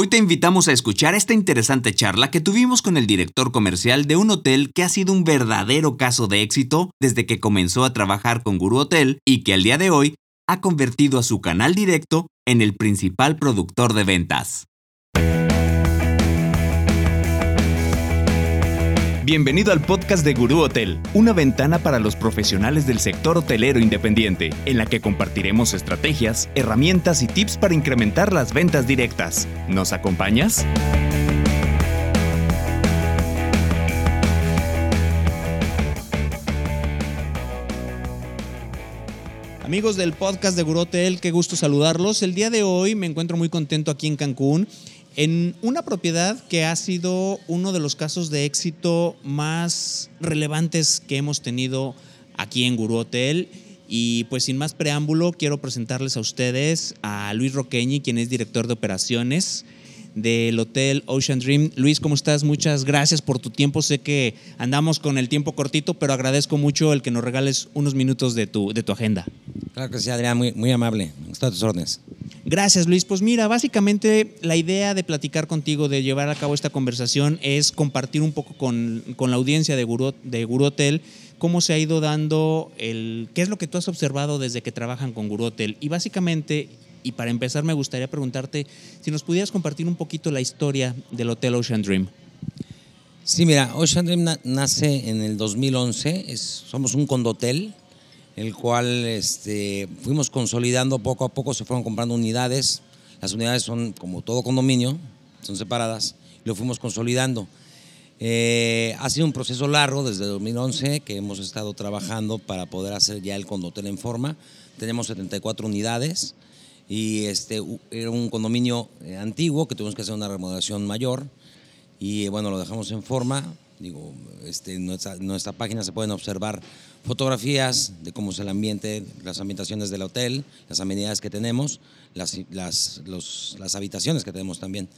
Hoy te invitamos a escuchar esta interesante charla que tuvimos con el director comercial de un hotel que ha sido un verdadero caso de éxito desde que comenzó a trabajar con Guru Hotel y que al día de hoy ha convertido a su canal directo en el principal productor de ventas. Bienvenido al podcast de Gurú Hotel, una ventana para los profesionales del sector hotelero independiente, en la que compartiremos estrategias, herramientas y tips para incrementar las ventas directas. ¿Nos acompañas? Amigos del podcast de Gurú Hotel, qué gusto saludarlos. El día de hoy me encuentro muy contento aquí en Cancún en una propiedad que ha sido uno de los casos de éxito más relevantes que hemos tenido aquí en Gurú Hotel. Y pues sin más preámbulo, quiero presentarles a ustedes a Luis Roqueñi, quien es director de operaciones del Hotel Ocean Dream. Luis, ¿cómo estás? Muchas gracias por tu tiempo. Sé que andamos con el tiempo cortito, pero agradezco mucho el que nos regales unos minutos de tu, de tu agenda. Claro que sí, Adrián, muy, muy amable. Está a tus órdenes. Gracias, Luis. Pues mira, básicamente la idea de platicar contigo, de llevar a cabo esta conversación, es compartir un poco con, la audiencia de Guru, de Guru Hotel cómo se ha ido dando el. qué es lo que tú has observado desde que trabajan con Guru Hotel. Y básicamente, y para empezar, me gustaría preguntarte si nos pudieras compartir un poquito la historia del Hotel Ocean Dream. Sí, mira, Ocean Dream nace en el 2011, somos un condotel el cual este, fuimos consolidando poco a poco, se fueron comprando unidades. Las unidades son como todo condominio, son separadas, lo fuimos consolidando. Eh, ha sido un proceso largo desde 2011 que hemos estado trabajando para poder hacer ya el condotel en forma. Tenemos 74 unidades y este, era un condominio eh, antiguo que tuvimos que hacer una remodelación mayor y bueno, lo dejamos en forma. Digo, este, en nuestra página se pueden observar fotografías de cómo es el ambiente, las ambientaciones del hotel, las amenidades que tenemos, las, las, las habitaciones que tenemos también.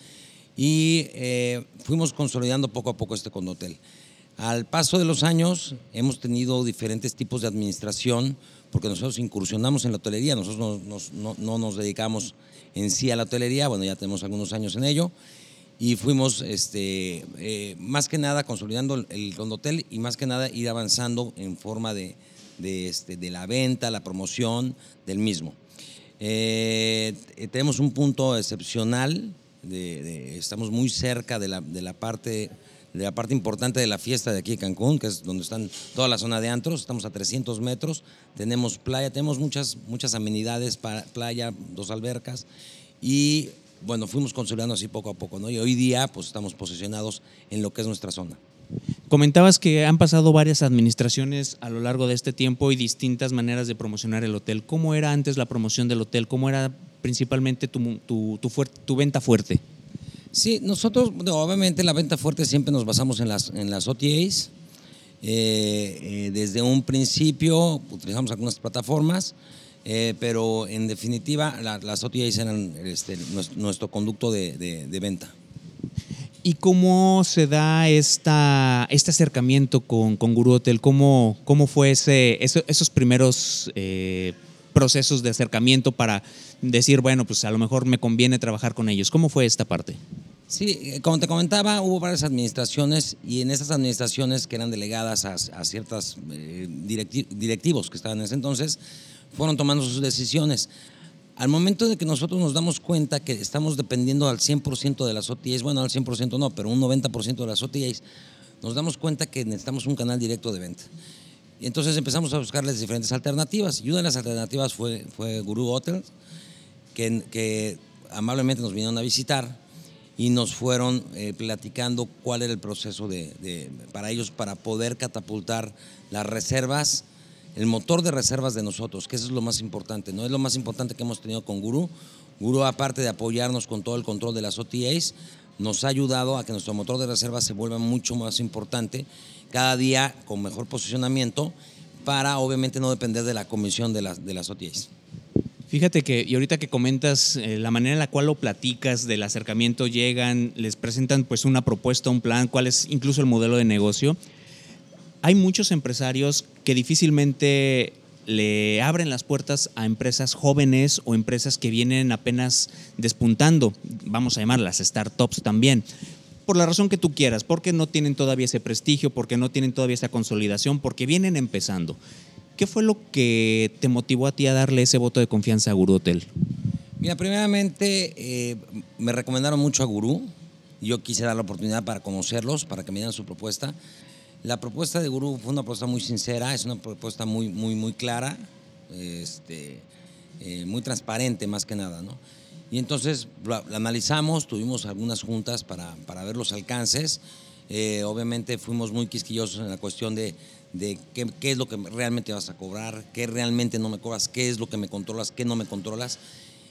Y eh, fuimos consolidando poco a poco este condotel. Al paso de los años hemos tenido diferentes tipos de administración, porque nosotros incursionamos en la hotelería, nosotros no, no nos dedicamos en sí a la hotelería, bueno, ya tenemos algunos años en ello, y fuimos este, eh, más que nada consolidando el condotel y más que nada ir avanzando en forma de, de, este, de la venta, la promoción del mismo. Eh, tenemos un punto excepcional, estamos muy cerca de la, de la, parte, de la parte importante de la fiesta de aquí de Cancún, que es donde están toda la zona de antros, estamos a 300 metros, tenemos playa, tenemos muchas, muchas amenidades, para playa, dos albercas y bueno, fuimos consolidando así poco a poco, ¿no? Y hoy día, pues estamos posicionados en lo que es nuestra zona. Comentabas que han pasado varias administraciones a lo largo de este tiempo y distintas maneras de promocionar el hotel. ¿Cómo era antes la promoción del hotel? ¿Cómo era principalmente tu, tu, tu, venta fuerte? Sí, nosotros, obviamente, la venta fuerte siempre nos basamos en las, en las OTAs. Eh, eh, desde un principio utilizamos algunas plataformas eh, pero en definitiva las OTAs eran este, nuestro, conducto de, venta. ¿Y cómo se da esta, este acercamiento con, con Guru Hotel? ¿Cómo, cómo fue ese, esos primeros eh, procesos de acercamiento para decir, bueno, pues a lo mejor me conviene trabajar con ellos? ¿Cómo fue esta parte? Sí, eh, como te comentaba, hubo varias administraciones y en esas administraciones que eran delegadas a, a ciertos directivos que estaban en ese entonces, fueron tomando sus decisiones. Al momento de que nosotros nos damos cuenta que estamos dependiendo al 100% de las OTAs, bueno, al 100% no, pero un 90% de las OTAs, nos damos cuenta que necesitamos un canal directo de venta. Y entonces empezamos a buscarles diferentes alternativas. Y una de las alternativas fue, fue Guru Hotels, que, que amablemente nos vinieron a visitar y nos fueron eh, platicando cuál era el proceso de, para ellos para poder catapultar las reservas el motor de reservas de nosotros, que eso es lo más importante, ¿no? Es lo más importante que hemos tenido con Guru. Guru, aparte de apoyarnos con todo el control de las OTAs, nos ha ayudado a que nuestro motor de reservas se vuelva mucho más importante, cada día con mejor posicionamiento, para obviamente no depender de la comisión de las, de las OTAs. Fíjate que, y ahorita que comentas eh, la manera en la cual lo platicas del acercamiento, llegan, les presentan pues una propuesta, un plan, cuál es incluso el modelo de negocio hay muchos empresarios que difícilmente le abren las puertas a empresas jóvenes o empresas que vienen apenas despuntando, vamos a llamarlas startups también por la razón que tú quieras, porque no tienen todavía ese prestigio, porque no tienen todavía esa consolidación, porque vienen empezando. ¿Qué fue lo que te motivó a ti a darle ese voto de confianza a Gurú Hotel? Mira, primeramente eh, me recomendaron mucho a Gurú. Yo quise dar la oportunidad para conocerlos, para que me dieran su propuesta. La propuesta de Gurú fue una propuesta muy sincera, es una propuesta muy, muy, muy clara, este, eh, muy transparente más que nada, ¿no? Y entonces la, analizamos, tuvimos algunas juntas para, para ver los alcances. Eh, obviamente fuimos muy quisquillosos en la cuestión de, de qué, qué, es lo que realmente vas a cobrar, qué realmente no me cobras, qué es lo que me controlas, qué no me controlas.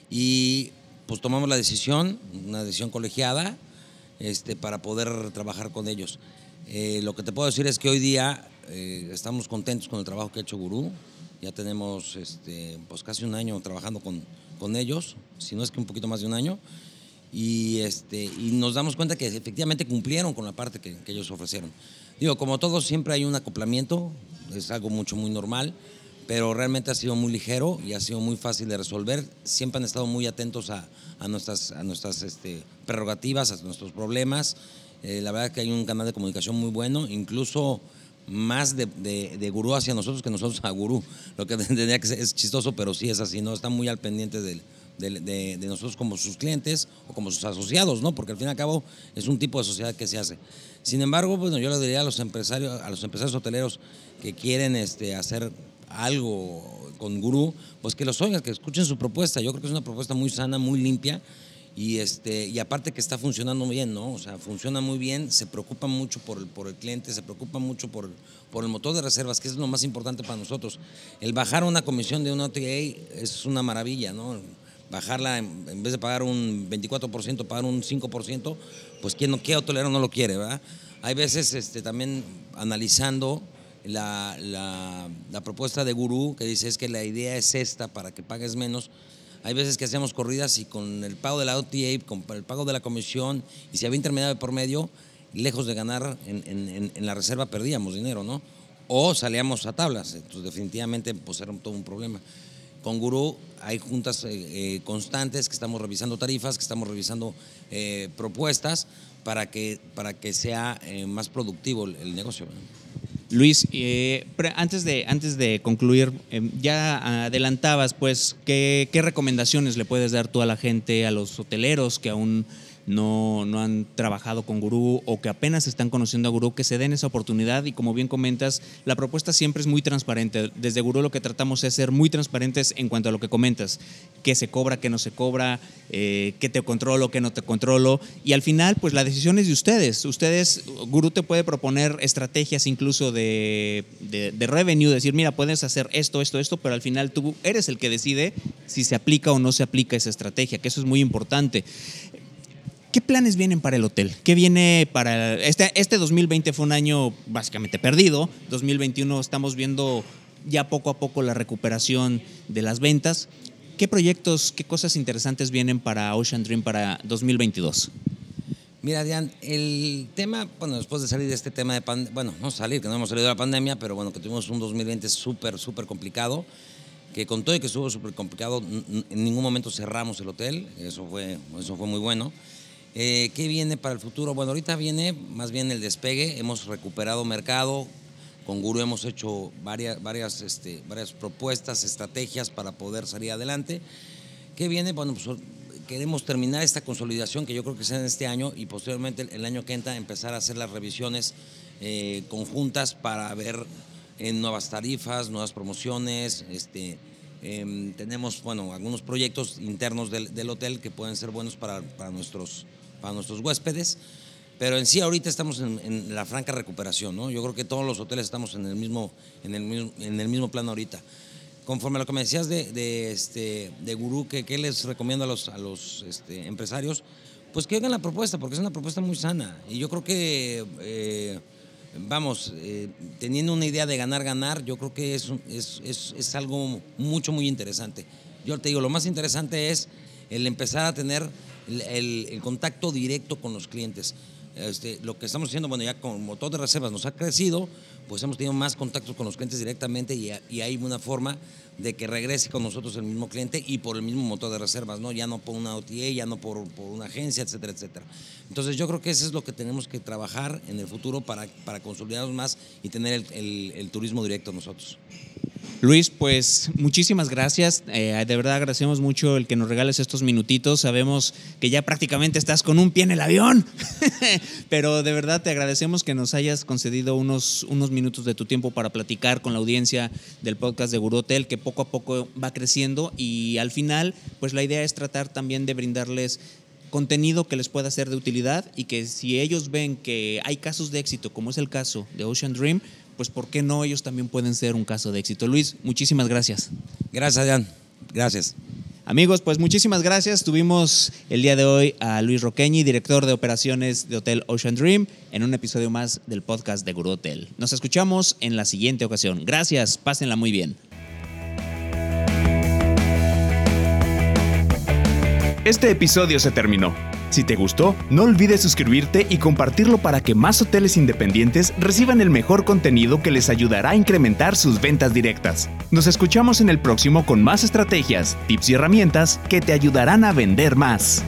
Y pues tomamos la decisión, una decisión colegiada, este, para poder trabajar con ellos. Eh, lo que te puedo decir es que hoy día eh, estamos contentos con el trabajo que ha hecho Gurú. Ya tenemos este, pues casi un año trabajando con, con ellos, si no es que un poquito más de un año, y, este, y nos damos cuenta que efectivamente cumplieron con la parte que, ellos ofrecieron. Digo, como todos, siempre hay un acoplamiento, es algo mucho, muy normal, pero realmente ha sido muy ligero y ha sido muy fácil de resolver. Siempre han estado muy atentos a, a nuestras, a nuestras este, prerrogativas, a nuestros problemas. Eh, la verdad que hay un canal de comunicación muy bueno, incluso más de, de, gurú hacia nosotros que nosotros a gurú. Lo que tendría que ser es chistoso, pero sí es así, ¿no? Están muy al pendiente de, de, nosotros como sus clientes o como sus asociados, ¿no? Porque al fin y al cabo es un tipo de sociedad que se hace. Sin embargo, bueno, yo le diría a los empresarios, a los empresarios hoteleros que quieren este, hacer algo con gurú, pues que los oigan, que escuchen su propuesta. Yo creo que es una propuesta muy sana, muy limpia y, este, y aparte que está funcionando bien, ¿no? O sea, funciona muy bien, se preocupa mucho por el, por el cliente, se preocupa mucho por, por el motor de reservas, que es lo más importante para nosotros. El bajar una comisión de un OTA es una maravilla, ¿no? Bajarla, en, vez de pagar un 24%, pagar un 5%, pues ¿quién no, qué hotelero no lo quiere, verdad? Hay veces este, también analizando la, la, la propuesta de Gurú, que dice es que la idea es esta para que pagues menos, hay veces que hacíamos corridas y con el pago de la OTA, con el pago de la comisión, y si había intermediario por medio, lejos de ganar en, la reserva perdíamos dinero, ¿no? O salíamos a tablas, entonces definitivamente pues era todo un problema. Con Gurú hay juntas eh, eh, constantes que estamos revisando tarifas, que estamos revisando eh, propuestas para que, para que sea más productivo el, negocio. Luis, eh, antes, de, antes de concluir, em, ya adelantabas, pues, ¿qué, ¿qué recomendaciones le puedes dar tú a la gente, a los hoteleros que aún no, no han trabajado con Gurú o que apenas están conociendo a Gurú, que se den esa oportunidad y como bien comentas, la propuesta siempre es muy transparente. Desde Gurú lo que tratamos es ser muy transparentes en cuanto a lo que comentas, qué se cobra, qué no se cobra, eh, qué te controlo, qué no te controlo y al final pues la decisión es de ustedes. Ustedes, Gurú te puede proponer estrategias incluso de, de, de revenue, decir, mira, puedes hacer esto, esto, esto, pero al final tú eres el que decide si se aplica o no se aplica esa estrategia, que eso es muy importante. ¿Qué planes vienen para el hotel? ¿Qué viene para este este 2020 fue un año básicamente perdido. 2021 estamos viendo ya poco a poco la recuperación de las ventas. ¿Qué proyectos, qué cosas interesantes vienen para Ocean Dream para 2022? Mira, Diane, el tema, bueno, después de salir de este tema de pandemia, bueno, no salir, que no hemos salido de la pandemia, pero bueno, que tuvimos un 2020 súper, súper complicado, que con todo y que estuvo súper complicado, en ningún momento cerramos el hotel, eso fue, eso fue muy bueno. Eh, ¿Qué viene para el futuro? Bueno, ahorita viene más bien el despegue. Hemos recuperado mercado. Con Guru hemos hecho varias, varias, este, varias propuestas, estrategias para poder salir adelante. ¿Qué viene? Bueno, pues queremos terminar esta consolidación que yo creo que sea en este año y posteriormente el año que entra empezar a hacer las revisiones eh, conjuntas para ver en nuevas tarifas, nuevas promociones. Este, em, tenemos bueno, algunos proyectos internos del, del, hotel que pueden ser buenos para, para nuestros para nuestros huéspedes. Pero en sí ahorita estamos en, la franca recuperación, ¿no? Yo creo que todos los hoteles estamos en el mismo, en el mismo, en el mismo plano ahorita. Conforme a lo que me decías de, de, este, de Gurú, ¿qué, ¿qué, les recomiendo a los, a los este, empresarios? Pues que hagan la propuesta, porque es una propuesta muy sana. Y yo creo que, eh, vamos, eh, teniendo una idea de ganar, ganar, yo creo que es, es, es, es algo mucho, muy interesante. Yo te digo, lo más interesante es el empezar a tener el, contacto directo con los clientes. este, lo que estamos haciendo, bueno, ya con motor de reservas nos ha crecido, pues hemos tenido más contactos con los clientes directamente y, hay una forma de que regrese con nosotros el mismo cliente y por el mismo motor de reservas, ¿no? Ya no por una OTA, ya no por, por una agencia, etcétera, etcétera. Entonces yo creo que eso es lo que tenemos que trabajar en el futuro para, para consolidarnos más y tener el turismo directo nosotros. Luis, pues muchísimas gracias. Eh, de verdad agradecemos mucho el que nos regales estos minutitos. Sabemos que ya prácticamente estás con un pie en el avión, pero de verdad te agradecemos que nos hayas concedido unos, unos minutos de tu tiempo para platicar con la audiencia del podcast de Guru que poco a poco va creciendo y al final, pues la idea es tratar también de brindarles contenido que les pueda ser de utilidad y que si ellos ven que hay casos de éxito, como es el caso de Ocean Dream, pues ¿por qué no ellos también pueden ser un caso de éxito? Luis, muchísimas gracias. Gracias, Adrián. Gracias. Amigos, pues muchísimas gracias. Tuvimos el día de hoy a Luis Roqueñi, director de operaciones de Hotel Ocean Dream, en un episodio más del podcast de Guru Hotel. Nos escuchamos en la siguiente ocasión. Gracias, pásenla muy bien. Este episodio se terminó. Si te gustó, no olvides suscribirte y compartirlo para que más hoteles independientes reciban el mejor contenido que les ayudará a incrementar sus ventas directas. Nos escuchamos en el próximo con más estrategias, tips y herramientas que te ayudarán a vender más.